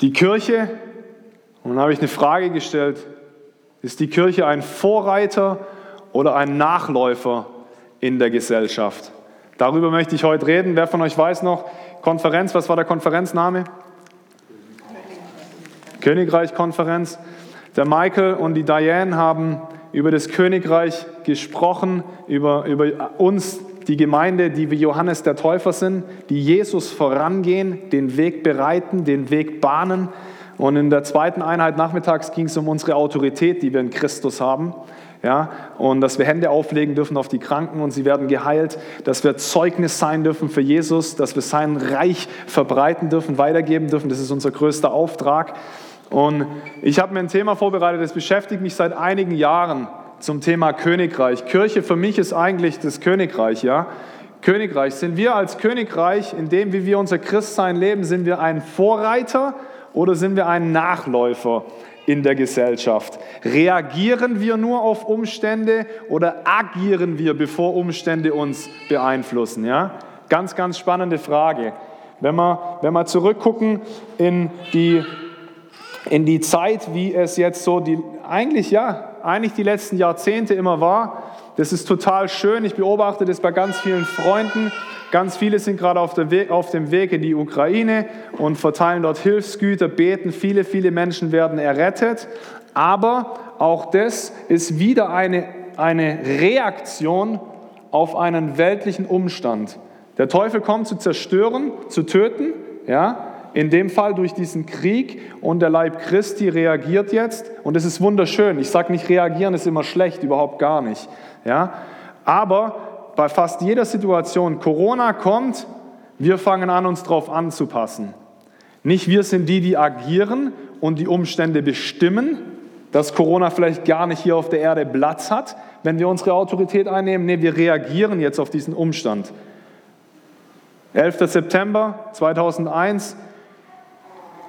Die Kirche, und dann habe ich eine Frage gestellt, ist die Kirche ein Vorreiter oder ein Nachläufer in der Gesellschaft? Darüber möchte ich heute reden. Wer von euch weiß noch, Konferenz, was war der Konferenzname? Königreich-Konferenz. Der Michael und die Diane haben über das Königreich gesprochen, über, über uns, die Gemeinde, die wie Johannes der Täufer sind, die Jesus vorangehen, den Weg bereiten, den Weg bahnen. Und in der zweiten Einheit nachmittags ging es um unsere Autorität, die wir in Christus haben. Ja, und dass wir Hände auflegen dürfen auf die Kranken und sie werden geheilt, dass wir Zeugnis sein dürfen für Jesus, dass wir sein Reich verbreiten dürfen, weitergeben dürfen. Das ist unser größter Auftrag. Und ich habe mir ein Thema vorbereitet, das beschäftigt mich seit einigen Jahren zum Thema Königreich. Kirche für mich ist eigentlich das Königreich, ja. Königreich. Sind wir als Königreich, in dem, wie wir unser Christsein leben, sind wir ein Vorreiter oder sind wir ein Nachläufer in der Gesellschaft? Reagieren wir nur auf Umstände oder agieren wir, bevor Umstände uns beeinflussen? Ja? Ganz, ganz spannende Frage. Wenn wir, wenn wir zurückgucken in die, in die Zeit, wie es jetzt so die, eigentlich ja, eigentlich die letzten Jahrzehnte immer war. Das ist total schön. Ich beobachte das bei ganz vielen Freunden. Ganz viele sind gerade auf, Weg, auf, dem Weg in die Ukraine und verteilen dort Hilfsgüter, beten. Viele, viele Menschen werden errettet. Aber auch das ist wieder eine, eine Reaktion auf einen weltlichen Umstand. Der Teufel kommt zu zerstören, zu töten, ja, in dem Fall durch diesen Krieg und der Leib Christi reagiert jetzt und es ist wunderschön. Ich sage nicht, reagieren ist immer schlecht, überhaupt gar nicht. Ja? Aber bei fast jeder Situation, Corona kommt, wir fangen an, uns darauf anzupassen. Nicht wir sind die, die agieren und die Umstände bestimmen, dass Corona vielleicht gar nicht hier auf der Erde Platz hat, wenn wir unsere Autorität einnehmen. Nee, wir reagieren jetzt auf diesen Umstand. 11. September 2001,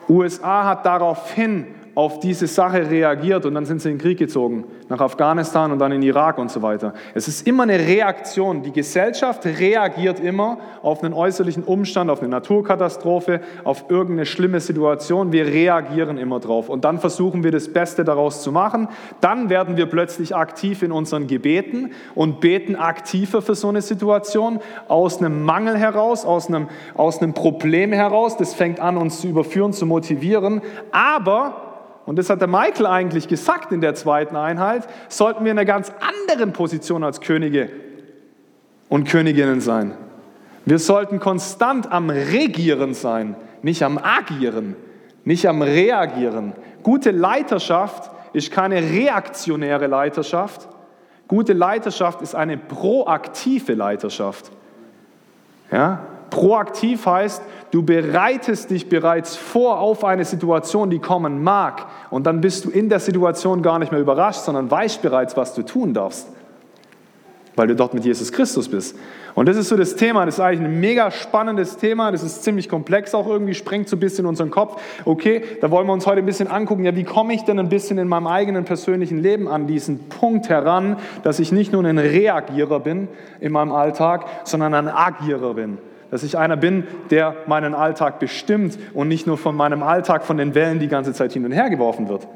USA hat daraufhin auf diese Sache reagiert und dann sind sie in den Krieg gezogen, nach Afghanistan und dann in Irak und so weiter. Es ist immer eine Reaktion. Die Gesellschaft reagiert immer auf einen äußerlichen Umstand, auf eine Naturkatastrophe, auf irgendeine schlimme Situation. Wir reagieren immer drauf und dann versuchen wir das Beste daraus zu machen. Dann werden wir plötzlich aktiv in unseren Gebeten und beten aktiver für so eine Situation aus einem Mangel heraus, aus einem, aus einem Problem heraus. Das fängt an, uns zu überführen, zu motivieren. Aber und das hat der Michael eigentlich gesagt in der zweiten Einheit, sollten wir in einer ganz anderen Position als Könige und Königinnen sein. Wir sollten konstant am Regieren sein, nicht am Agieren, nicht am Reagieren. Gute Leiterschaft ist keine reaktionäre Leiterschaft. Gute Leiterschaft ist eine proaktive Leiterschaft. Ja? Proaktiv heißt, du bereitest dich bereits vor auf eine Situation, die kommen mag. Und dann bist du in der Situation gar nicht mehr überrascht, sondern weißt bereits, was du tun darfst. Weil du dort mit Jesus Christus bist. Und das ist so das Thema. Das ist eigentlich ein mega spannendes Thema. Das ist ziemlich komplex auch irgendwie, sprengt so ein bisschen unseren Kopf. Okay, da wollen wir uns heute ein bisschen angucken. Ja, wie komme ich denn ein bisschen in meinem eigenen persönlichen Leben an diesen Punkt heran, dass ich nicht nur ein Reagierer bin in meinem Alltag, sondern ein Agierer bin dass ich einer bin, der meinen Alltag bestimmt und nicht nur von meinem Alltag von den Wellen die ganze Zeit hin und her geworfen wird.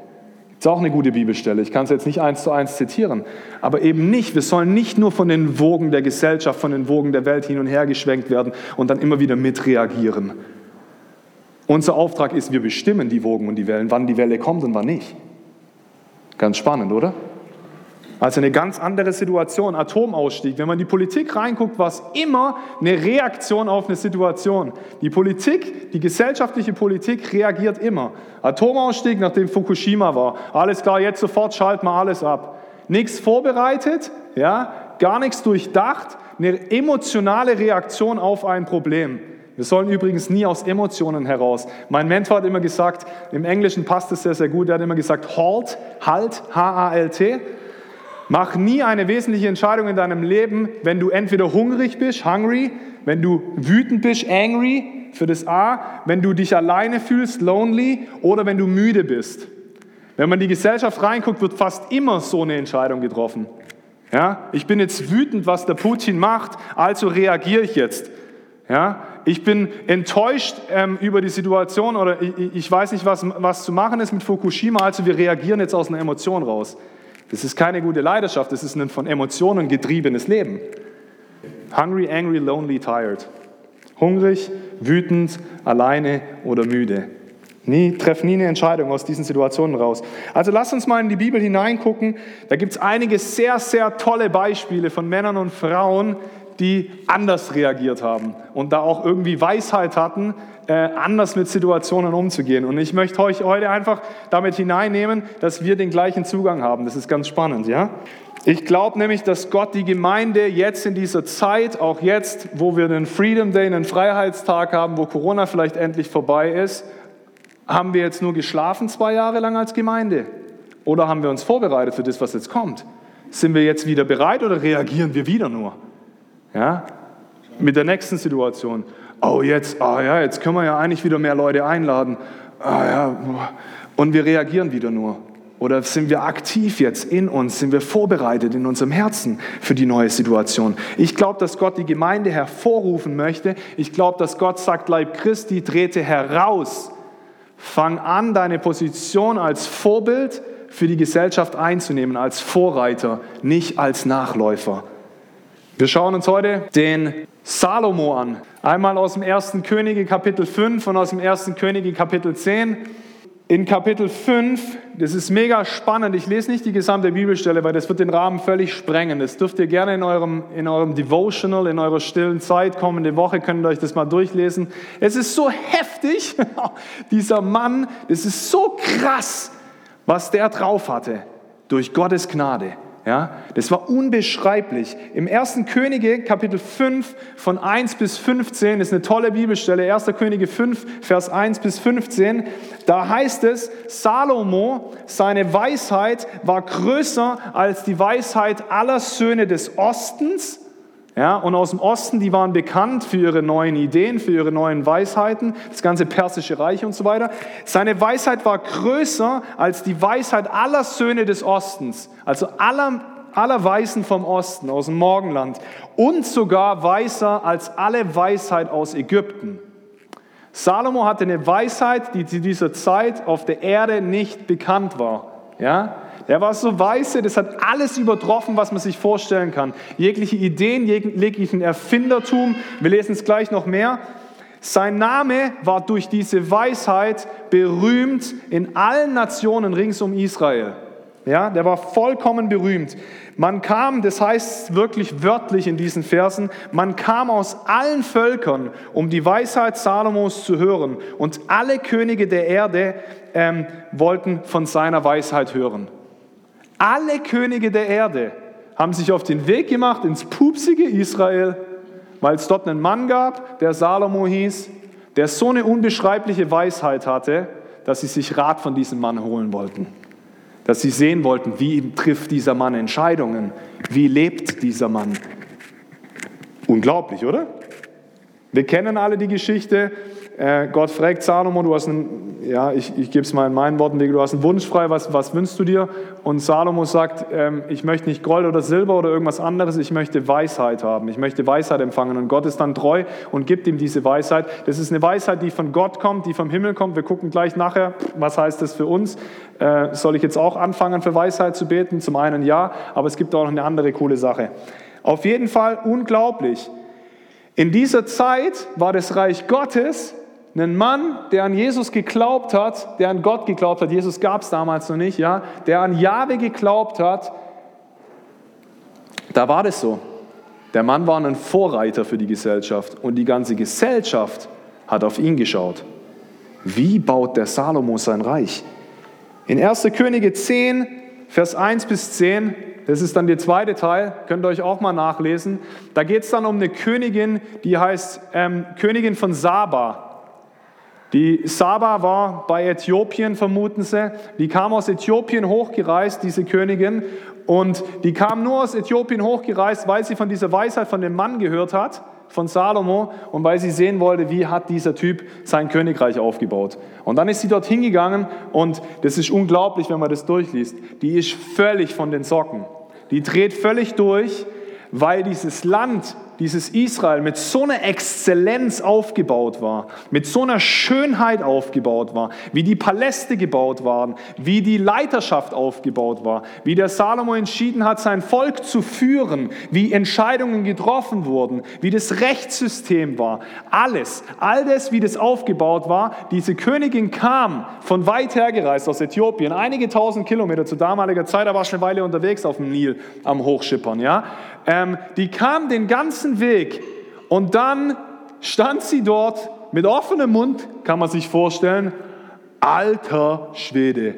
Ist auch eine gute Bibelstelle. Ich kann es jetzt nicht eins zu eins zitieren, aber eben nicht. Wir sollen nicht nur von den Wogen der Gesellschaft, von den Wogen der Welt hin und her geschwenkt werden und dann immer wieder mitreagieren. Unser Auftrag ist, wir bestimmen die Wogen und die Wellen, wann die Welle kommt und wann nicht. Ganz spannend, oder? Also eine ganz andere Situation, Atomausstieg. Wenn man in die Politik reinguckt, war es immer eine Reaktion auf eine Situation. Die Politik, die gesellschaftliche Politik reagiert immer. Atomausstieg, nachdem Fukushima war. Alles klar, jetzt sofort schalten wir alles ab. Nichts vorbereitet, ja, gar nichts durchdacht, eine emotionale Reaktion auf ein Problem. Wir sollen übrigens nie aus Emotionen heraus. Mein Mentor hat immer gesagt, im Englischen passt es sehr, sehr gut, er hat immer gesagt, halt, halt, H-A-L-T. Mach nie eine wesentliche Entscheidung in deinem Leben, wenn du entweder hungrig bist, hungry, wenn du wütend bist, angry, für das A, wenn du dich alleine fühlst, lonely, oder wenn du müde bist. Wenn man in die Gesellschaft reinguckt, wird fast immer so eine Entscheidung getroffen. Ja, ich bin jetzt wütend, was der Putin macht, also reagiere ich jetzt. Ja, ich bin enttäuscht ähm, über die Situation oder ich, ich weiß nicht, was, was zu machen ist mit Fukushima, also wir reagieren jetzt aus einer Emotion raus. Das ist keine gute Leidenschaft, das ist ein von Emotionen getriebenes Leben. Hungry, angry, lonely, tired. Hungrig, wütend, alleine oder müde. Nie, treff nie eine Entscheidung aus diesen Situationen raus. Also lass uns mal in die Bibel hineingucken. Da gibt es einige sehr, sehr tolle Beispiele von Männern und Frauen, die anders reagiert haben und da auch irgendwie Weisheit hatten, äh, anders mit Situationen umzugehen. Und ich möchte euch heute einfach damit hineinnehmen, dass wir den gleichen Zugang haben. Das ist ganz spannend, ja? Ich glaube nämlich, dass Gott die Gemeinde jetzt in dieser Zeit, auch jetzt, wo wir den Freedom Day, einen Freiheitstag haben, wo Corona vielleicht endlich vorbei ist, haben wir jetzt nur geschlafen zwei Jahre lang als Gemeinde? Oder haben wir uns vorbereitet für das, was jetzt kommt? Sind wir jetzt wieder bereit oder reagieren wir wieder nur? Ja? Mit der nächsten Situation. Oh, jetzt, oh ja, jetzt können wir ja eigentlich wieder mehr Leute einladen. Ah, ja. Und wir reagieren wieder nur. Oder sind wir aktiv jetzt in uns? Sind wir vorbereitet in unserem Herzen für die neue Situation? Ich glaube, dass Gott die Gemeinde hervorrufen möchte. Ich glaube, dass Gott sagt, Leib Christi, trete heraus. Fang an, deine Position als Vorbild für die Gesellschaft einzunehmen, als Vorreiter, nicht als Nachläufer. Wir schauen uns heute den Salomo an. Einmal aus dem 1. Könige Kapitel 5 und aus dem 1. Könige Kapitel 10. In Kapitel 5, das ist mega spannend, ich lese nicht die gesamte Bibelstelle, weil das wird den Rahmen völlig sprengen. Das dürft ihr gerne in eurem, in eurem Devotional, in eurer stillen Zeit, kommende Woche, könnt ihr euch das mal durchlesen. Es ist so heftig, dieser Mann, das ist so krass, was der drauf hatte, durch Gottes Gnade. Ja, das war unbeschreiblich. Im 1. Könige, Kapitel 5, von 1 bis 15, ist eine tolle Bibelstelle, 1. Könige 5, Vers 1 bis 15, da heißt es, Salomo, seine Weisheit war größer als die Weisheit aller Söhne des Ostens ja, und aus dem Osten, die waren bekannt für ihre neuen Ideen, für ihre neuen Weisheiten, das ganze persische Reich und so weiter. Seine Weisheit war größer als die Weisheit aller Söhne des Ostens, also aller, aller Weisen vom Osten, aus dem Morgenland und sogar weiser als alle Weisheit aus Ägypten. Salomo hatte eine Weisheit, die zu dieser Zeit auf der Erde nicht bekannt war. Ja? Er war so weise, das hat alles übertroffen, was man sich vorstellen kann. Jegliche Ideen, jeglichen Erfindertum. Wir lesen es gleich noch mehr. Sein Name war durch diese Weisheit berühmt in allen Nationen rings um Israel. Ja, der war vollkommen berühmt. Man kam, das heißt wirklich wörtlich in diesen Versen, man kam aus allen Völkern, um die Weisheit Salomos zu hören. Und alle Könige der Erde ähm, wollten von seiner Weisheit hören. Alle Könige der Erde haben sich auf den Weg gemacht ins pupsige Israel, weil es dort einen Mann gab, der Salomo hieß, der so eine unbeschreibliche Weisheit hatte, dass sie sich Rat von diesem Mann holen wollten. Dass sie sehen wollten, wie trifft dieser Mann Entscheidungen, wie lebt dieser Mann. Unglaublich, oder? Wir kennen alle die Geschichte, Gott fragt Salomo, du hast einen, ja, ich, ich gebe es mal in meinen Worten, du hast einen Wunsch frei, was, was wünschst du dir? Und Salomo sagt, ähm, ich möchte nicht Gold oder Silber oder irgendwas anderes, ich möchte Weisheit haben, ich möchte Weisheit empfangen. Und Gott ist dann treu und gibt ihm diese Weisheit. Das ist eine Weisheit, die von Gott kommt, die vom Himmel kommt. Wir gucken gleich nachher, was heißt das für uns. Äh, soll ich jetzt auch anfangen, für Weisheit zu beten? Zum einen ja, aber es gibt auch noch eine andere coole Sache. Auf jeden Fall unglaublich. In dieser Zeit war das Reich Gottes ein Mann, der an Jesus geglaubt hat, der an Gott geglaubt hat, Jesus gab es damals noch nicht, ja, der an Jahwe geglaubt hat, da war das so. Der Mann war ein Vorreiter für die Gesellschaft und die ganze Gesellschaft hat auf ihn geschaut. Wie baut der Salomo sein Reich? In 1. Könige 10, Vers 1 bis 10, das ist dann der zweite Teil, könnt ihr euch auch mal nachlesen. Da geht es dann um eine Königin, die heißt ähm, Königin von Saba. Die Saba war bei Äthiopien, vermuten sie. Die kam aus Äthiopien hochgereist, diese Königin. Und die kam nur aus Äthiopien hochgereist, weil sie von dieser Weisheit von dem Mann gehört hat, von Salomo, und weil sie sehen wollte, wie hat dieser Typ sein Königreich aufgebaut. Und dann ist sie dort hingegangen und das ist unglaublich, wenn man das durchliest. Die ist völlig von den Socken. Die dreht völlig durch, weil dieses Land, dieses Israel mit so einer Exzellenz aufgebaut war, mit so einer Schönheit aufgebaut war, wie die Paläste gebaut waren, wie die Leiterschaft aufgebaut war, wie der Salomo entschieden hat, sein Volk zu führen, wie Entscheidungen getroffen wurden, wie das Rechtssystem war, alles, all das, wie das aufgebaut war. Diese Königin kam von weit her gereist aus Äthiopien, einige tausend Kilometer zu damaliger Zeit, aber war schon eine Weile unterwegs auf dem Nil am Hochschippern, ja. Ähm, die kam den ganzen Weg und dann stand sie dort mit offenem Mund, kann man sich vorstellen, alter Schwede.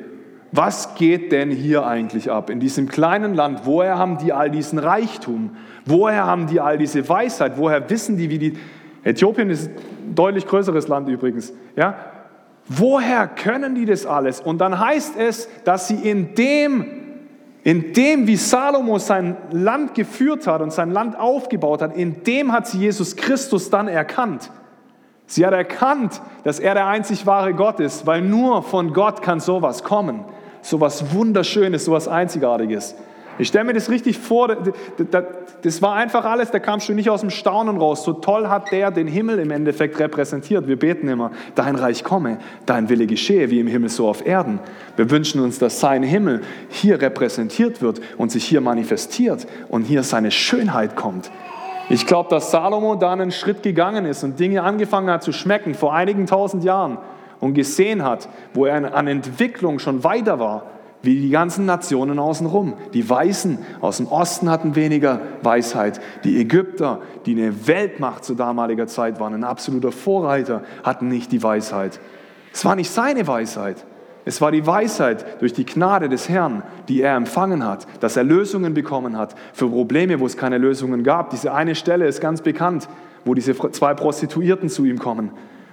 Was geht denn hier eigentlich ab in diesem kleinen Land? Woher haben die all diesen Reichtum? Woher haben die all diese Weisheit? Woher wissen die, wie die... Äthiopien ist ein deutlich größeres Land übrigens. Ja? Woher können die das alles? Und dann heißt es, dass sie in dem in dem, wie Salomo sein Land geführt hat und sein Land aufgebaut hat, in dem hat sie Jesus Christus dann erkannt. Sie hat erkannt, dass er der einzig wahre Gott ist, weil nur von Gott kann sowas kommen. Sowas Wunderschönes, sowas Einzigartiges. Ich stelle mir das richtig vor, das war einfach alles, da kam schon nicht aus dem Staunen raus. So toll hat der den Himmel im Endeffekt repräsentiert. Wir beten immer, dein Reich komme, dein Wille geschehe, wie im Himmel so auf Erden. Wir wünschen uns, dass sein Himmel hier repräsentiert wird und sich hier manifestiert und hier seine Schönheit kommt. Ich glaube, dass Salomo da einen Schritt gegangen ist und Dinge angefangen hat zu schmecken vor einigen tausend Jahren und gesehen hat, wo er an Entwicklung schon weiter war wie die ganzen Nationen außenrum. Die Weißen aus dem Osten hatten weniger Weisheit. Die Ägypter, die eine Weltmacht zu damaliger Zeit waren, ein absoluter Vorreiter, hatten nicht die Weisheit. Es war nicht seine Weisheit. Es war die Weisheit durch die Gnade des Herrn, die er empfangen hat, dass er Lösungen bekommen hat für Probleme, wo es keine Lösungen gab. Diese eine Stelle ist ganz bekannt, wo diese zwei Prostituierten zu ihm kommen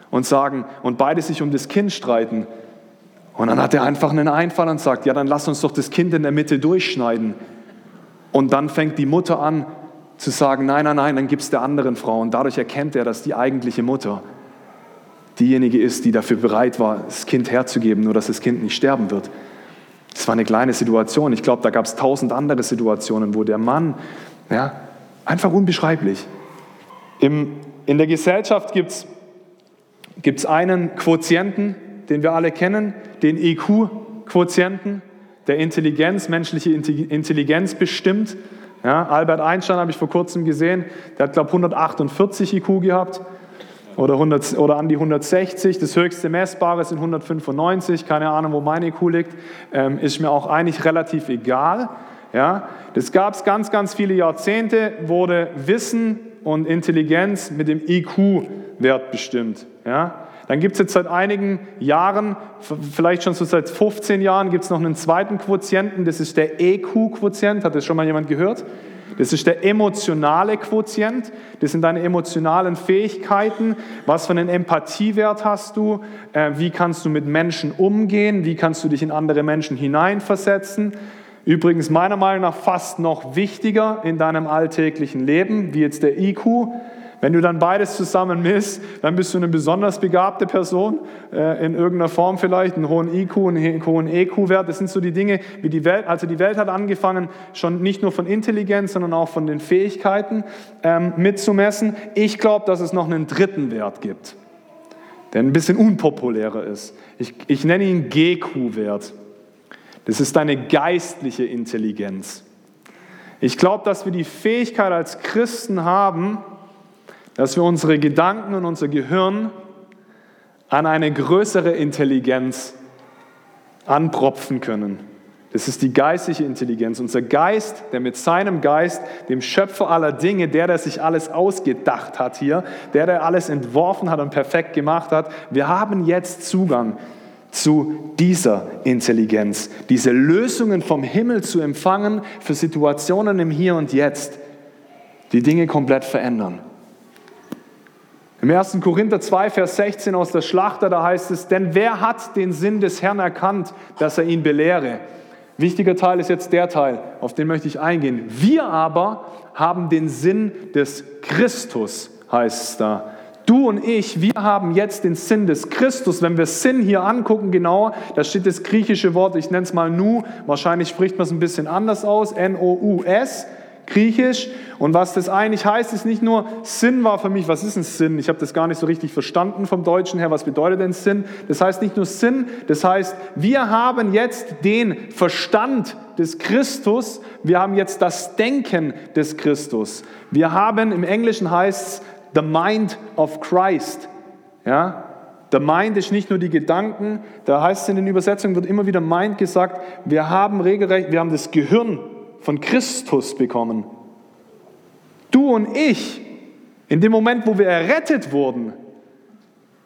und sagen, und beide sich um das Kind streiten. Und dann hat er einfach einen Einfall und sagt, ja, dann lass uns doch das Kind in der Mitte durchschneiden. Und dann fängt die Mutter an zu sagen, nein, nein, nein, dann gibt es der anderen Frau. Und dadurch erkennt er, dass die eigentliche Mutter diejenige ist, die dafür bereit war, das Kind herzugeben, nur dass das Kind nicht sterben wird. Das war eine kleine Situation. Ich glaube, da gab es tausend andere Situationen, wo der Mann, ja, einfach unbeschreiblich. Im, in der Gesellschaft gibt es einen Quotienten, den wir alle kennen, den IQ-Quotienten, der Intelligenz, menschliche Intelligenz bestimmt. Ja, Albert Einstein habe ich vor kurzem gesehen, der hat, glaube ich, 148 IQ gehabt oder, 100, oder an die 160. Das höchste Messbare sind 195. Keine Ahnung, wo mein IQ liegt. Ähm, ist mir auch eigentlich relativ egal. Ja, das gab es ganz, ganz viele Jahrzehnte, wurde Wissen und Intelligenz mit dem IQ-Wert bestimmt. Ja. Dann gibt es jetzt seit einigen Jahren, vielleicht schon so seit 15 Jahren, gibt es noch einen zweiten Quotienten, das ist der EQ-Quotient. Hat das schon mal jemand gehört? Das ist der emotionale Quotient. Das sind deine emotionalen Fähigkeiten. Was für einen Empathiewert hast du? Äh, wie kannst du mit Menschen umgehen? Wie kannst du dich in andere Menschen hineinversetzen? Übrigens meiner Meinung nach fast noch wichtiger in deinem alltäglichen Leben, wie jetzt der IQ. Wenn du dann beides zusammen misst, dann bist du eine besonders begabte Person, äh, in irgendeiner Form vielleicht, einen hohen IQ, einen hohen EQ-Wert. Das sind so die Dinge, wie die Welt, also die Welt hat angefangen, schon nicht nur von Intelligenz, sondern auch von den Fähigkeiten ähm, mitzumessen. Ich glaube, dass es noch einen dritten Wert gibt, der ein bisschen unpopulärer ist. Ich, ich nenne ihn GQ-Wert. Das ist deine geistliche Intelligenz. Ich glaube, dass wir die Fähigkeit als Christen haben, dass wir unsere Gedanken und unser Gehirn an eine größere Intelligenz anpropfen können. Das ist die geistliche Intelligenz. Unser Geist, der mit seinem Geist, dem Schöpfer aller Dinge, der, der sich alles ausgedacht hat hier, der, der alles entworfen hat und perfekt gemacht hat, wir haben jetzt Zugang zu dieser Intelligenz, diese Lösungen vom Himmel zu empfangen für Situationen im Hier und Jetzt, die Dinge komplett verändern. Im 1. Korinther 2, Vers 16 aus der Schlachter, da heißt es, denn wer hat den Sinn des Herrn erkannt, dass er ihn belehre? Wichtiger Teil ist jetzt der Teil, auf den möchte ich eingehen. Wir aber haben den Sinn des Christus, heißt es da. Du und ich, wir haben jetzt den Sinn des Christus. Wenn wir Sinn hier angucken, genauer, da steht das griechische Wort, ich nenne es mal Nu, wahrscheinlich spricht man es ein bisschen anders aus, N-O-U-S. Griechisch. Und was das eigentlich heißt, ist nicht nur Sinn war für mich, was ist ein Sinn? Ich habe das gar nicht so richtig verstanden vom Deutschen her, was bedeutet denn Sinn? Das heißt nicht nur Sinn, das heißt, wir haben jetzt den Verstand des Christus, wir haben jetzt das Denken des Christus. Wir haben, im Englischen heißt es, the mind of Christ. Ja, der Mind ist nicht nur die Gedanken, da heißt es in den Übersetzungen, wird immer wieder Mind gesagt, wir haben regelrecht, wir haben das Gehirn von Christus bekommen. Du und ich, in dem Moment, wo wir errettet wurden,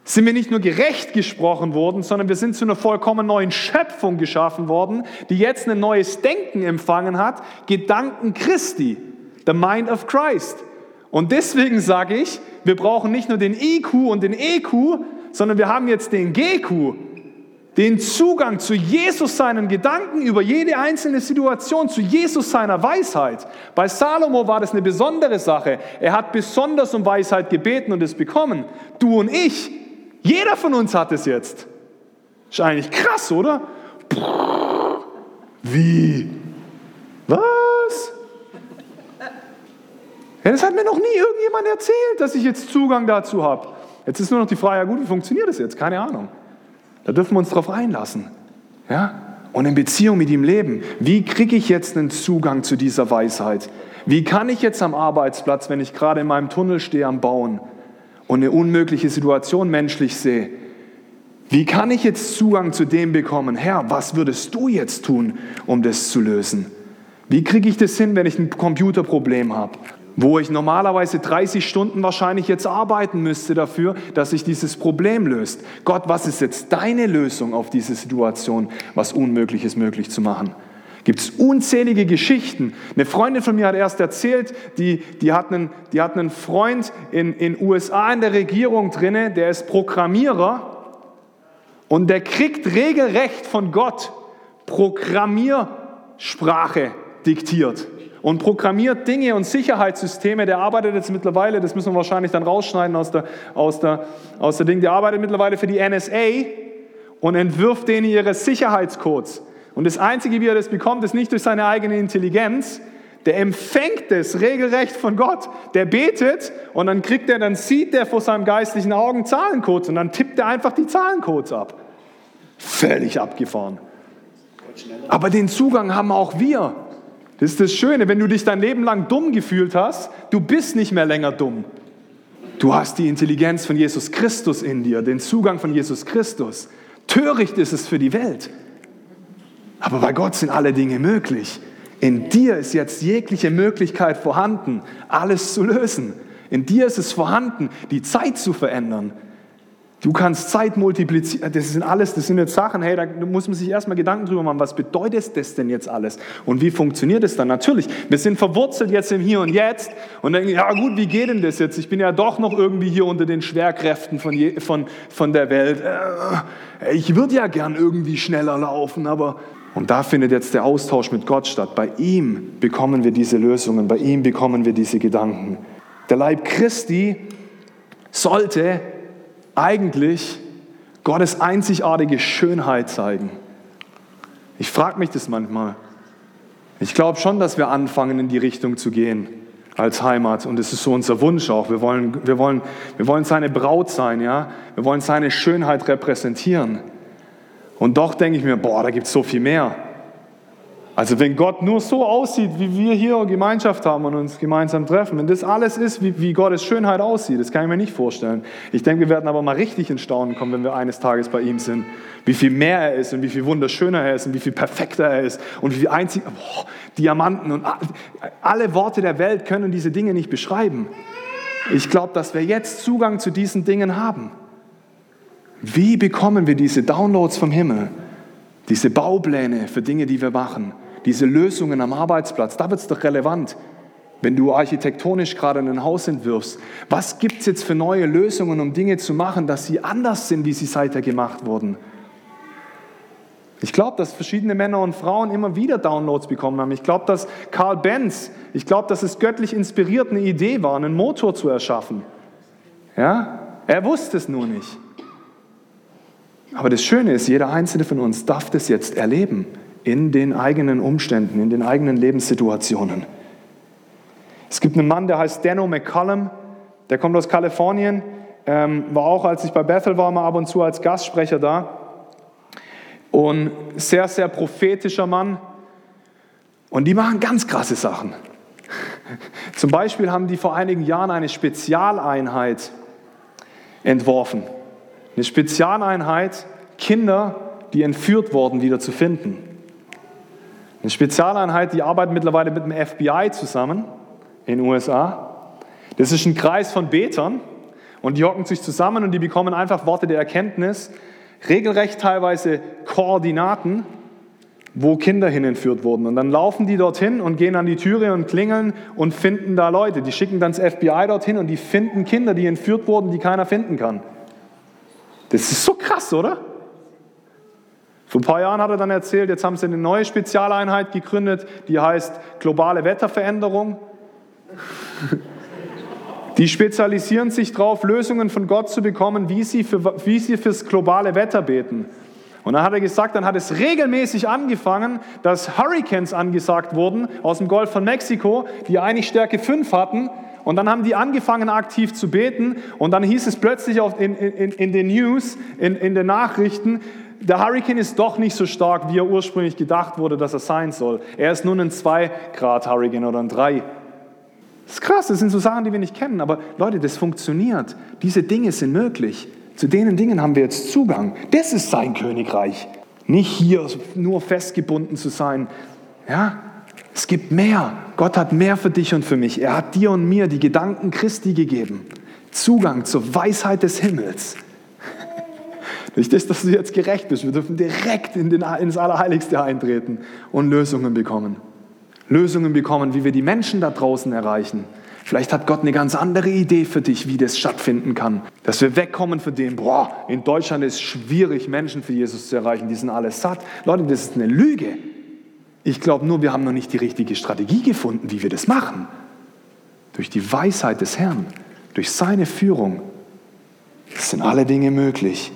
sind wir nicht nur gerecht gesprochen worden, sondern wir sind zu einer vollkommen neuen Schöpfung geschaffen worden, die jetzt ein neues Denken empfangen hat, Gedanken Christi, the mind of Christ. Und deswegen sage ich, wir brauchen nicht nur den IQ und den EQ, sondern wir haben jetzt den GQ, den Zugang zu Jesus seinen Gedanken über jede einzelne Situation, zu Jesus seiner Weisheit. Bei Salomo war das eine besondere Sache. Er hat besonders um Weisheit gebeten und es bekommen. Du und ich, jeder von uns hat es jetzt. Ist eigentlich krass, oder? Wie? Was? Ja, das hat mir noch nie irgendjemand erzählt, dass ich jetzt Zugang dazu habe. Jetzt ist nur noch die Frage, ja gut, wie funktioniert das jetzt? Keine Ahnung. Da dürfen wir uns darauf einlassen. Ja? Und in Beziehung mit ihm leben. Wie kriege ich jetzt einen Zugang zu dieser Weisheit? Wie kann ich jetzt am Arbeitsplatz, wenn ich gerade in meinem Tunnel stehe am Bauen und eine unmögliche Situation menschlich sehe, wie kann ich jetzt Zugang zu dem bekommen? Herr, was würdest du jetzt tun, um das zu lösen? Wie kriege ich das hin, wenn ich ein Computerproblem habe? Wo ich normalerweise 30 Stunden wahrscheinlich jetzt arbeiten müsste dafür, dass sich dieses Problem löst. Gott, was ist jetzt deine Lösung auf diese Situation, was Unmögliches möglich zu machen? Gibt es unzählige Geschichten. Eine Freundin von mir hat erst erzählt, die, die, hat, einen, die hat einen Freund in den USA in der Regierung drinne, der ist Programmierer und der kriegt regelrecht von Gott Programmiersprache diktiert und programmiert Dinge und Sicherheitssysteme. Der arbeitet jetzt mittlerweile, das müssen wir wahrscheinlich dann rausschneiden aus der, aus der, aus der Ding, der arbeitet mittlerweile für die NSA und entwirft denen ihre Sicherheitscodes. Und das Einzige, wie er das bekommt, ist nicht durch seine eigene Intelligenz, der empfängt es regelrecht von Gott. Der betet und dann kriegt er, dann sieht er vor seinem geistlichen Augen Zahlencodes und dann tippt er einfach die Zahlencodes ab. Völlig abgefahren. Aber den Zugang haben auch wir. Das ist das Schöne, wenn du dich dein Leben lang dumm gefühlt hast, du bist nicht mehr länger dumm. Du hast die Intelligenz von Jesus Christus in dir, den Zugang von Jesus Christus. Töricht ist es für die Welt. Aber bei Gott sind alle Dinge möglich. In dir ist jetzt jegliche Möglichkeit vorhanden, alles zu lösen. In dir ist es vorhanden, die Zeit zu verändern, Du kannst Zeit multiplizieren. Das sind alles, das sind jetzt Sachen, hey, da muss man sich erstmal Gedanken drüber machen, was bedeutet das denn jetzt alles? Und wie funktioniert es dann? Natürlich, wir sind verwurzelt jetzt im Hier und Jetzt und denken, ja gut, wie geht denn das jetzt? Ich bin ja doch noch irgendwie hier unter den Schwerkräften von, je, von, von der Welt. Äh, ich würde ja gern irgendwie schneller laufen, aber... Und da findet jetzt der Austausch mit Gott statt. Bei ihm bekommen wir diese Lösungen, bei ihm bekommen wir diese Gedanken. Der Leib Christi sollte eigentlich Gottes einzigartige Schönheit zeigen. Ich frage mich das manchmal. Ich glaube schon, dass wir anfangen, in die Richtung zu gehen als Heimat. Und es ist so unser Wunsch auch. Wir wollen, wir, wollen, wir wollen seine Braut sein, ja. Wir wollen seine Schönheit repräsentieren. Und doch denke ich mir, boah, da gibt es so viel mehr. Also wenn Gott nur so aussieht, wie wir hier Gemeinschaft haben und uns gemeinsam treffen, wenn das alles ist, wie, wie Gottes Schönheit aussieht, das kann ich mir nicht vorstellen. Ich denke, wir werden aber mal richtig in Staunen kommen, wenn wir eines Tages bei ihm sind. Wie viel mehr er ist und wie viel wunderschöner er ist und wie viel perfekter er ist und wie einzig, boah, Diamanten und alle Worte der Welt können diese Dinge nicht beschreiben. Ich glaube, dass wir jetzt Zugang zu diesen Dingen haben. Wie bekommen wir diese Downloads vom Himmel? Diese Baupläne für Dinge, die wir machen? Diese Lösungen am Arbeitsplatz, da wird es doch relevant. Wenn du architektonisch gerade ein Haus entwirfst, was gibt es jetzt für neue Lösungen, um Dinge zu machen, dass sie anders sind, wie sie seither gemacht wurden? Ich glaube, dass verschiedene Männer und Frauen immer wieder Downloads bekommen haben. Ich glaube, dass Karl Benz, ich glaube, dass es göttlich inspiriert eine Idee war, einen Motor zu erschaffen. Ja? Er wusste es nur nicht. Aber das Schöne ist, jeder einzelne von uns darf das jetzt erleben in den eigenen Umständen, in den eigenen Lebenssituationen. Es gibt einen Mann, der heißt Dano McCollum, der kommt aus Kalifornien, ähm, war auch, als ich bei Bethel war, mal ab und zu als Gastsprecher da. Und sehr, sehr prophetischer Mann. Und die machen ganz krasse Sachen. Zum Beispiel haben die vor einigen Jahren eine Spezialeinheit entworfen. Eine Spezialeinheit, Kinder, die entführt wurden, wieder zu finden. Eine Spezialeinheit, die arbeitet mittlerweile mit dem FBI zusammen in den USA. Das ist ein Kreis von Betern und die hocken sich zusammen und die bekommen einfach Worte der Erkenntnis, regelrecht teilweise Koordinaten, wo Kinder hin entführt wurden. Und dann laufen die dorthin und gehen an die Türe und klingeln und finden da Leute. Die schicken dann das FBI dorthin und die finden Kinder, die entführt wurden, die keiner finden kann. Das ist so krass, oder? Vor ein paar Jahren hat er dann erzählt, jetzt haben sie eine neue Spezialeinheit gegründet, die heißt globale Wetterveränderung. Die spezialisieren sich darauf, Lösungen von Gott zu bekommen, wie sie, für, wie sie fürs globale Wetter beten. Und dann hat er gesagt, dann hat es regelmäßig angefangen, dass Hurricanes angesagt wurden aus dem Golf von Mexiko, die eigentlich Stärke 5 hatten. Und dann haben die angefangen, aktiv zu beten. Und dann hieß es plötzlich in, in, in den News, in, in den Nachrichten, der Hurricane ist doch nicht so stark, wie er ursprünglich gedacht wurde, dass er sein soll. Er ist nun ein 2 Grad Hurricane oder ein 3 das ist krass, das sind so Sachen, die wir nicht kennen. Aber Leute, das funktioniert. Diese Dinge sind möglich. Zu denen Dingen haben wir jetzt Zugang. Das ist sein Königreich. Nicht hier nur festgebunden zu sein. Ja, es gibt mehr. Gott hat mehr für dich und für mich. Er hat dir und mir die Gedanken Christi gegeben. Zugang zur Weisheit des Himmels. Nicht das, dass du jetzt gerecht bist. Wir dürfen direkt in den, ins Allerheiligste eintreten und Lösungen bekommen. Lösungen bekommen, wie wir die Menschen da draußen erreichen. Vielleicht hat Gott eine ganz andere Idee für dich, wie das stattfinden kann. Dass wir wegkommen von dem, boah, in Deutschland ist es schwierig, Menschen für Jesus zu erreichen, die sind alle satt. Leute, das ist eine Lüge. Ich glaube nur, wir haben noch nicht die richtige Strategie gefunden, wie wir das machen. Durch die Weisheit des Herrn, durch seine Führung, sind alle Dinge möglich.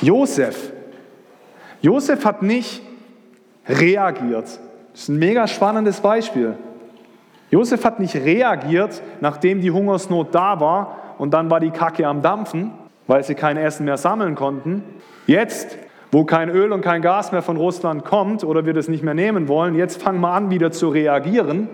Josef, Josef hat nicht reagiert das ist ein mega spannendes Beispiel. Josef hat nicht reagiert, nachdem die Hungersnot da war und dann war die Kacke am Dampfen, weil sie kein Essen mehr sammeln konnten. Jetzt, wo kein Öl und kein Gas mehr von Russland kommt oder wir das nicht mehr nehmen wollen, jetzt fangen wir an, wieder zu reagieren.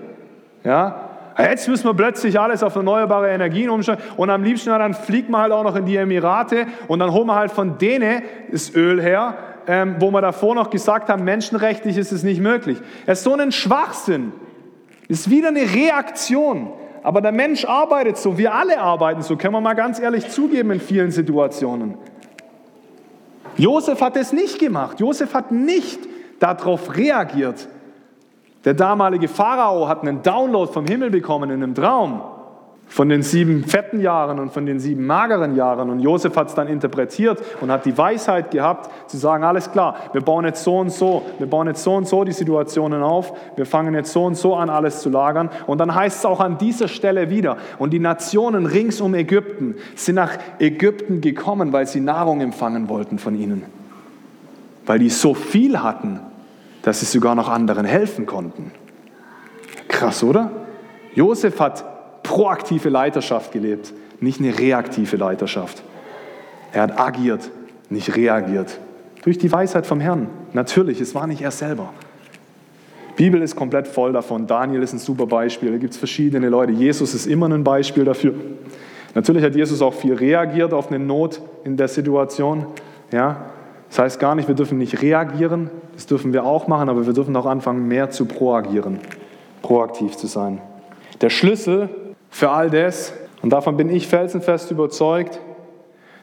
Ja? Jetzt müssen wir plötzlich alles auf erneuerbare Energien umstellen und am liebsten dann fliegt man halt auch noch in die Emirate und dann holen wir halt von denen das Öl her, ähm, wo wir davor noch gesagt haben, menschenrechtlich ist es nicht möglich. Es ist so ein Schwachsinn. Es ist wieder eine Reaktion. Aber der Mensch arbeitet so, wir alle arbeiten so, können wir mal ganz ehrlich zugeben in vielen Situationen. Josef hat es nicht gemacht. Josef hat nicht darauf reagiert. Der damalige Pharao hat einen Download vom Himmel bekommen in einem Traum von den sieben fetten Jahren und von den sieben mageren Jahren. Und Josef hat es dann interpretiert und hat die Weisheit gehabt, zu sagen, alles klar, wir bauen jetzt so und so, wir bauen jetzt so und so die Situationen auf, wir fangen jetzt so und so an, alles zu lagern. Und dann heißt es auch an dieser Stelle wieder, und die Nationen rings um Ägypten sind nach Ägypten gekommen, weil sie Nahrung empfangen wollten von ihnen. Weil die so viel hatten, dass sie sogar noch anderen helfen konnten. Krass, oder? Josef hat proaktive Leiterschaft gelebt, nicht eine reaktive Leiterschaft. Er hat agiert, nicht reagiert. Durch die Weisheit vom Herrn. Natürlich, es war nicht er selber. Die Bibel ist komplett voll davon. Daniel ist ein super Beispiel. Da gibt es verschiedene Leute. Jesus ist immer ein Beispiel dafür. Natürlich hat Jesus auch viel reagiert auf eine Not in der Situation. Ja, das heißt gar nicht, wir dürfen nicht reagieren, das dürfen wir auch machen, aber wir dürfen auch anfangen, mehr zu proagieren, proaktiv zu sein. Der Schlüssel für all das, und davon bin ich felsenfest überzeugt,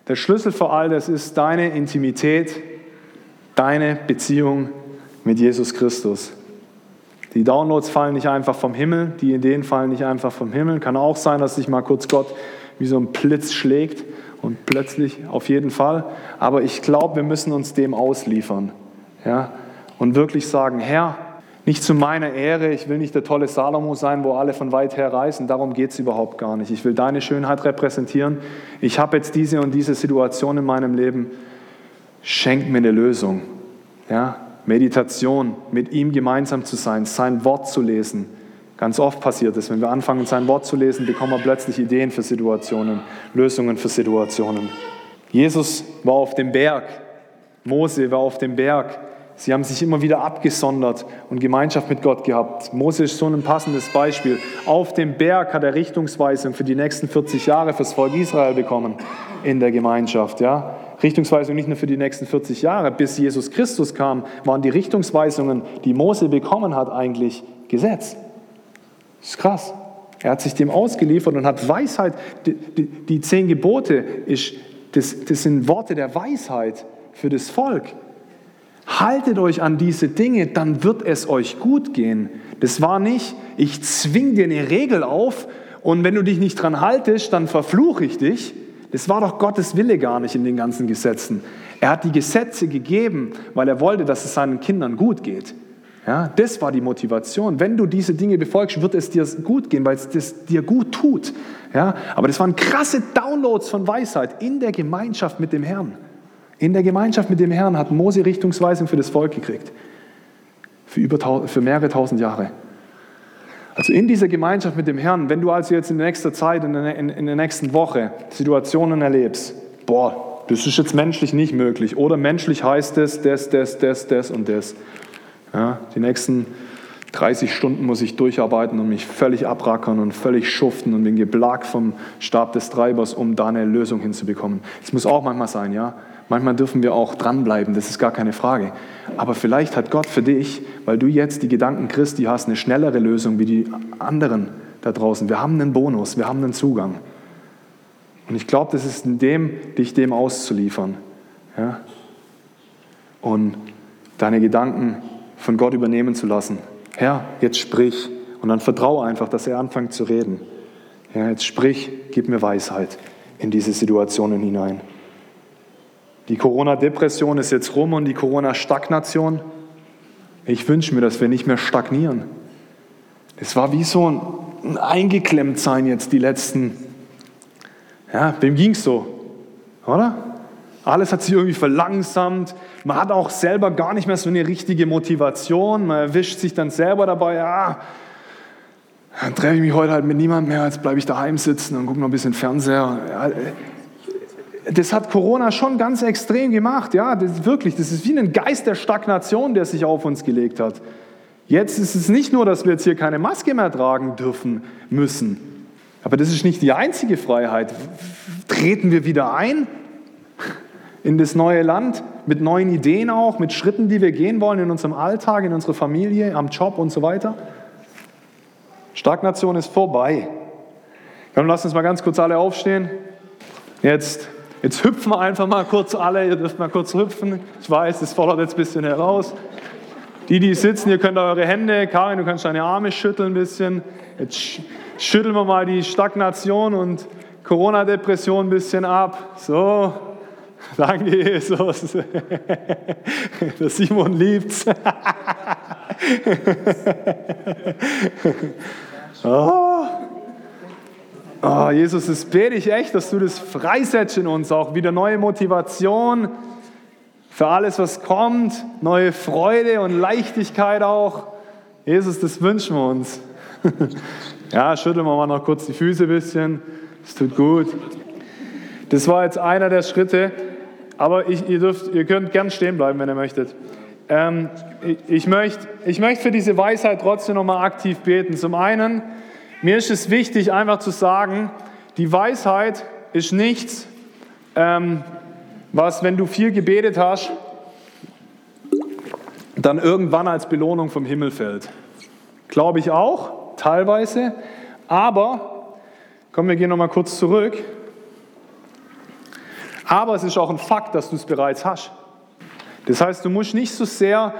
der Schlüssel für all das ist deine Intimität, deine Beziehung mit Jesus Christus. Die Downloads fallen nicht einfach vom Himmel, die Ideen fallen nicht einfach vom Himmel. Kann auch sein, dass sich mal kurz Gott wie so ein Blitz schlägt und plötzlich auf jeden Fall. Aber ich glaube, wir müssen uns dem ausliefern ja? und wirklich sagen, Herr, nicht zu meiner Ehre, ich will nicht der tolle Salomo sein, wo alle von weit her reisen, darum geht es überhaupt gar nicht. Ich will deine Schönheit repräsentieren. Ich habe jetzt diese und diese Situation in meinem Leben. Schenk mir eine Lösung. Ja? Meditation, mit ihm gemeinsam zu sein, sein Wort zu lesen, ganz oft passiert ist. Wenn wir anfangen, sein Wort zu lesen, bekommen wir plötzlich Ideen für Situationen, Lösungen für Situationen. Jesus war auf dem Berg, Mose war auf dem Berg. Sie haben sich immer wieder abgesondert und Gemeinschaft mit Gott gehabt. Mose ist so ein passendes Beispiel. Auf dem Berg hat er Richtungsweisung für die nächsten 40 Jahre fürs Volk Israel bekommen in der Gemeinschaft. Ja? Richtungsweisung nicht nur für die nächsten 40 Jahre. Bis Jesus Christus kam, waren die Richtungsweisungen, die Mose bekommen hat, eigentlich Gesetz. Das ist krass. Er hat sich dem ausgeliefert und hat Weisheit. Die, die, die zehn Gebote, ist, das, das sind Worte der Weisheit für das Volk. Haltet euch an diese Dinge, dann wird es euch gut gehen. Das war nicht, ich zwing dir eine Regel auf und wenn du dich nicht dran haltest, dann verfluche ich dich. Das war doch Gottes Wille gar nicht in den ganzen Gesetzen. Er hat die Gesetze gegeben, weil er wollte, dass es seinen Kindern gut geht. Ja, das war die Motivation. Wenn du diese Dinge befolgst, wird es dir gut gehen, weil es das dir gut tut. Ja, aber das waren krasse Downloads von Weisheit in der Gemeinschaft mit dem Herrn. In der Gemeinschaft mit dem Herrn hat Mose Richtungsweisung für das Volk gekriegt. Für, über, für mehrere tausend Jahre. Also in dieser Gemeinschaft mit dem Herrn, wenn du also jetzt in der nächsten Zeit, in der, in, in der nächsten Woche Situationen erlebst, boah, das ist jetzt menschlich nicht möglich. Oder menschlich heißt es das, das, das, das und das. Ja, die nächsten 30 Stunden muss ich durcharbeiten und mich völlig abrackern und völlig schuften und bin geplagt vom Stab des Treibers, um da eine Lösung hinzubekommen. Das muss auch manchmal sein, ja. Manchmal dürfen wir auch dranbleiben, das ist gar keine Frage. Aber vielleicht hat Gott für dich, weil du jetzt die Gedanken Christi hast, eine schnellere Lösung wie die anderen da draußen. Wir haben einen Bonus, wir haben einen Zugang. Und ich glaube, das ist in dem, dich dem auszuliefern. Ja? Und deine Gedanken von Gott übernehmen zu lassen. Herr, jetzt sprich. Und dann vertraue einfach, dass er anfängt zu reden. Ja, jetzt sprich, gib mir Weisheit in diese Situationen hinein. Die Corona-Depression ist jetzt rum und die Corona-Stagnation. Ich wünsche mir, dass wir nicht mehr stagnieren. Es war wie so ein Eingeklemmtsein jetzt die letzten, ja, wem ging es so, oder? Alles hat sich irgendwie verlangsamt. Man hat auch selber gar nicht mehr so eine richtige Motivation. Man erwischt sich dann selber dabei, ja, dann treffe ich mich heute halt mit niemandem mehr, jetzt bleibe ich daheim sitzen und gucke noch ein bisschen Fernseher. Ja, das hat Corona schon ganz extrem gemacht. Ja, das wirklich, das ist wie ein Geist der Stagnation, der sich auf uns gelegt hat. Jetzt ist es nicht nur, dass wir jetzt hier keine Maske mehr tragen dürfen müssen, aber das ist nicht die einzige Freiheit. Treten wir wieder ein in das neue Land mit neuen Ideen auch, mit Schritten, die wir gehen wollen in unserem Alltag, in unserer Familie, am Job und so weiter? Stagnation ist vorbei. Komm, lass uns mal ganz kurz alle aufstehen. Jetzt Jetzt hüpfen wir einfach mal kurz alle, ihr dürft mal kurz hüpfen. Ich weiß, das fordert jetzt ein bisschen heraus. Die, die sitzen, ihr könnt eure Hände, Karin, du kannst deine Arme schütteln ein bisschen. Jetzt schütteln wir mal die Stagnation und Corona-Depression ein bisschen ab. So, danke Jesus. Der Simon liebt's. oh. Oh, Jesus, das bete ich echt, dass du das freisetzt in uns auch. Wieder neue Motivation für alles, was kommt. Neue Freude und Leichtigkeit auch. Jesus, das wünschen wir uns. ja, schütteln wir mal noch kurz die Füße ein bisschen. Das tut gut. Das war jetzt einer der Schritte. Aber ich, ihr, dürft, ihr könnt gern stehen bleiben, wenn ihr möchtet. Ähm, ich, ich möchte ich möcht für diese Weisheit trotzdem nochmal aktiv beten. Zum einen, mir ist es wichtig, einfach zu sagen, die Weisheit ist nichts, ähm, was, wenn du viel gebetet hast, dann irgendwann als Belohnung vom Himmel fällt. Glaube ich auch, teilweise. Aber, kommen wir gehen nochmal kurz zurück. Aber es ist auch ein Fakt, dass du es bereits hast. Das heißt, du musst nicht so sehr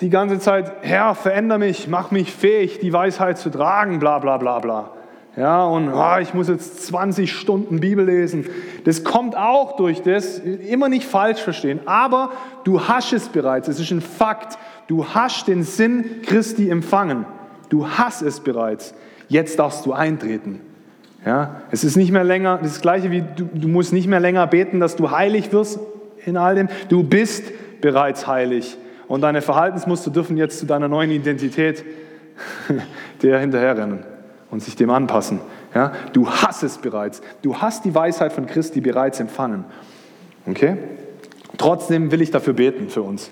die ganze Zeit, Herr, veränder mich, mach mich fähig, die Weisheit zu tragen, bla bla bla bla. Ja, und oh, ich muss jetzt 20 Stunden Bibel lesen. Das kommt auch durch das, immer nicht falsch verstehen, aber du hast es bereits, es ist ein Fakt. Du hast den Sinn Christi empfangen. Du hast es bereits. Jetzt darfst du eintreten. Ja, es ist nicht mehr länger, das gleiche wie du, du musst nicht mehr länger beten, dass du heilig wirst in all dem. Du bist bereits heilig und deine Verhaltensmuster dürfen jetzt zu deiner neuen Identität der hinterherrennen und sich dem anpassen. Ja? Du hast es bereits. Du hast die Weisheit von Christi bereits empfangen. Okay? Trotzdem will ich dafür beten für uns.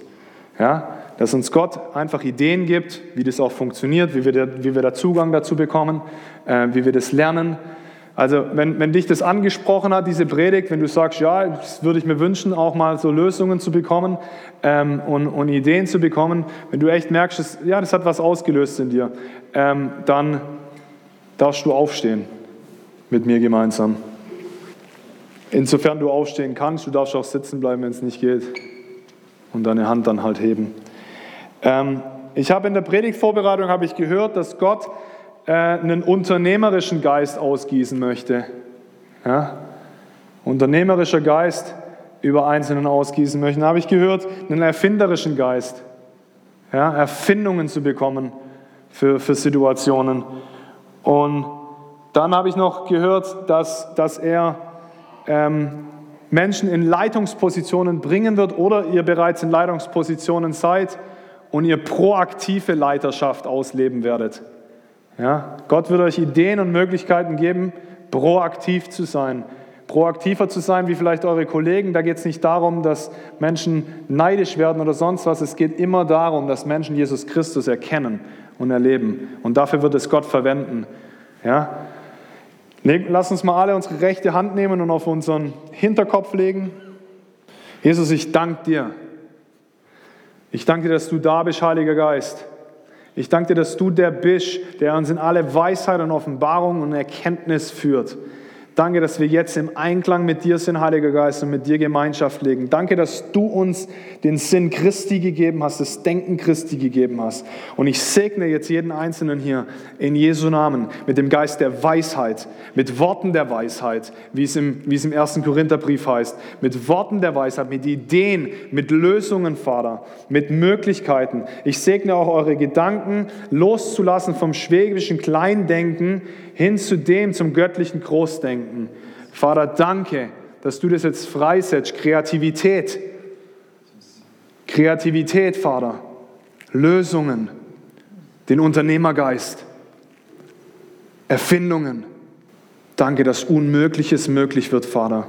Ja? Dass uns Gott einfach Ideen gibt, wie das auch funktioniert, wie wir, da, wie wir da Zugang dazu bekommen, äh, wie wir das lernen. Also wenn, wenn dich das angesprochen hat, diese Predigt, wenn du sagst, ja, das würde ich mir wünschen, auch mal so Lösungen zu bekommen ähm, und, und, Ideen zu bekommen, wenn du echt merkst, dass, ja, das hat was ausgelöst in dir, ähm, dann darfst du aufstehen mit mir gemeinsam. Insofern du aufstehen kannst, du darfst auch sitzen bleiben, wenn es nicht geht und deine Hand dann halt heben. Ähm, ich habe in der Predigtvorbereitung habe ich gehört, dass Gott äh, einen unternehmerischen Geist ausgießen möchte. Ja? Unternehmerischer Geist über Einzelnen ausgießen möchte. Da habe ich gehört, einen erfinderischen Geist. Ja? Erfindungen zu bekommen für, für Situationen. Und dann habe ich noch gehört, dass, dass er ähm, Menschen in Leitungspositionen bringen wird oder ihr bereits in Leitungspositionen seid und ihr proaktive Leiterschaft ausleben werdet. Ja, Gott wird euch Ideen und Möglichkeiten geben, proaktiv zu sein. Proaktiver zu sein wie vielleicht eure Kollegen. Da geht es nicht darum, dass Menschen neidisch werden oder sonst was. Es geht immer darum, dass Menschen Jesus Christus erkennen und erleben. Und dafür wird es Gott verwenden. Ja? Lass uns mal alle unsere rechte Hand nehmen und auf unseren Hinterkopf legen. Jesus, ich danke dir. Ich danke dir, dass du da bist, Heiliger Geist. Ich danke dir, dass du der bist, der uns in alle Weisheit und Offenbarung und Erkenntnis führt. Danke, dass wir jetzt im Einklang mit dir sind, Heiliger Geist, und mit dir Gemeinschaft legen. Danke, dass du uns den Sinn Christi gegeben hast, das Denken Christi gegeben hast. Und ich segne jetzt jeden Einzelnen hier in Jesu Namen mit dem Geist der Weisheit, mit Worten der Weisheit, wie es im, wie es im ersten Korintherbrief heißt, mit Worten der Weisheit, mit Ideen, mit Lösungen, Vater, mit Möglichkeiten. Ich segne auch eure Gedanken loszulassen vom schwäbischen Kleindenken hin zu dem, zum göttlichen Großdenken. Vater, danke, dass du das jetzt freisetzt. Kreativität. Kreativität, Vater. Lösungen. Den Unternehmergeist. Erfindungen. Danke, dass Unmögliches möglich wird, Vater.